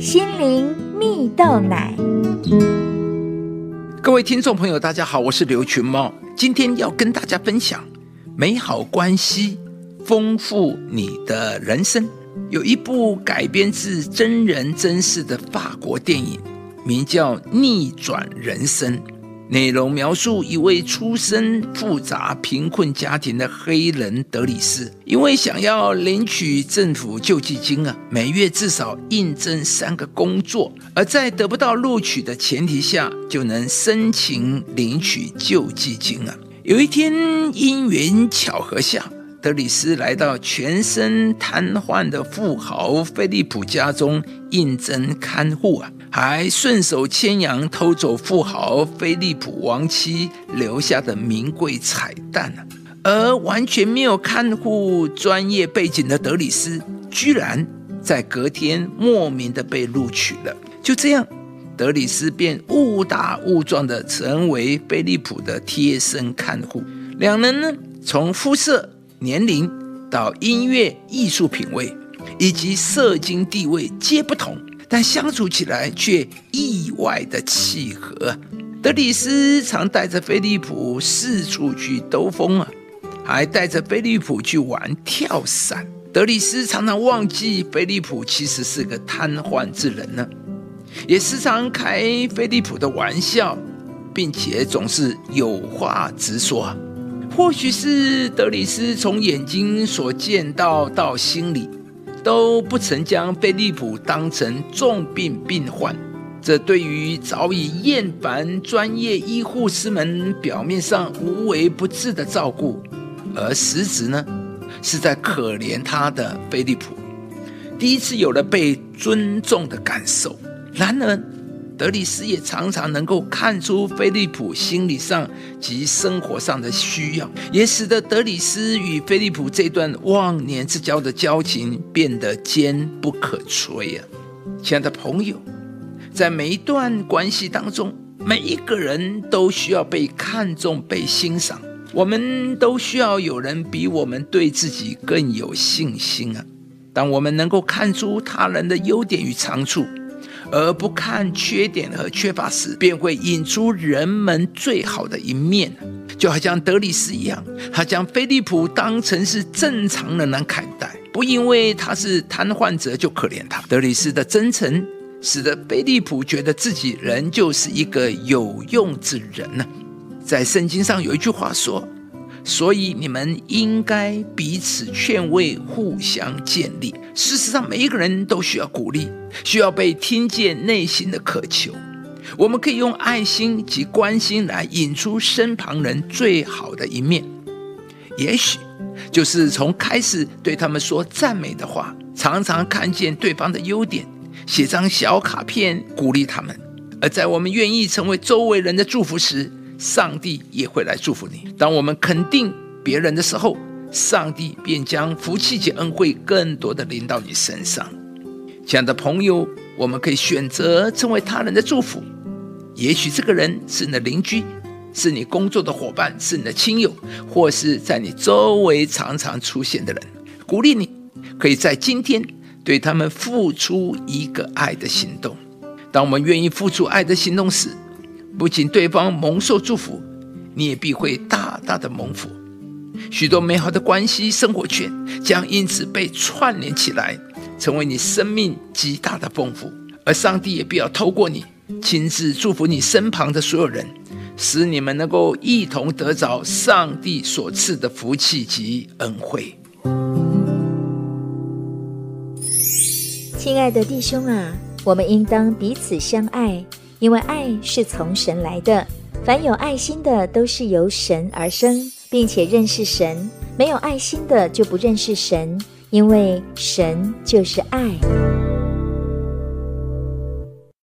心灵蜜豆奶。各位听众朋友，大家好，我是刘群茂，今天要跟大家分享美好关系，丰富你的人生。有一部改编自真人真事的法国电影，名叫《逆转人生》。内容描述一位出身复杂贫困家庭的黑人德里斯，因为想要领取政府救济金啊，每月至少应征三个工作，而在得不到录取的前提下，就能申请领取救济金啊。有一天因缘巧合下，德里斯来到全身瘫痪的富豪菲利普家中应征看护啊。还顺手牵羊偷走富豪菲利普亡妻留下的名贵彩蛋，而完全没有看护专业背景的德里斯，居然在隔天莫名的被录取了。就这样，德里斯便误打误撞的成为菲利普的贴身看护。两人呢，从肤色、年龄到音乐艺术品味以及社经地位皆不同。但相处起来却意外的契合。德里斯常带着菲利普四处去兜风啊，还带着菲利普去玩跳伞。德里斯常常忘记菲利普其实是个瘫痪之人呢，也时常开菲利普的玩笑，并且总是有话直说。或许是德里斯从眼睛所见到到心里。都不曾将菲利普当成重病病患，这对于早已厌烦专业医护师们表面上无微不至的照顾，而实质呢，是在可怜他的菲利普，第一次有了被尊重的感受。然而，德里斯也常常能够看出菲利普心理上及生活上的需要，也使得德里斯与菲利普这段忘年之交的交情变得坚不可摧啊！亲爱的朋友，在每一段关系当中，每一个人都需要被看重、被欣赏，我们都需要有人比我们对自己更有信心啊！当我们能够看出他人的优点与长处，而不看缺点和缺乏时，便会引出人们最好的一面。就好像德里斯一样，他将菲利普当成是正常人来看待，不因为他是瘫痪者就可怜他。德里斯的真诚，使得菲利普觉得自己仍旧是一个有用之人呢。在圣经上有一句话说。所以你们应该彼此劝慰，互相建立。事实上，每一个人都需要鼓励，需要被听见内心的渴求。我们可以用爱心及关心来引出身旁人最好的一面。也许就是从开始对他们说赞美的话，常常看见对方的优点，写张小卡片鼓励他们。而在我们愿意成为周围人的祝福时，上帝也会来祝福你。当我们肯定别人的时候，上帝便将福气及恩惠更多的临到你身上。亲爱的朋友，我们可以选择成为他人的祝福。也许这个人是你的邻居，是你工作的伙伴，是你的亲友，或是在你周围常常出现的人。鼓励你，可以在今天对他们付出一个爱的行动。当我们愿意付出爱的行动时，不仅对方蒙受祝福，你也必会大大的蒙福。许多美好的关系生活圈将因此被串联起来，成为你生命极大的丰富。而上帝也必要透过你，亲自祝福你身旁的所有人，使你们能够一同得着上帝所赐的福气及恩惠。亲爱的弟兄啊，我们应当彼此相爱。因为爱是从神来的，凡有爱心的都是由神而生，并且认识神；没有爱心的就不认识神，因为神就是爱。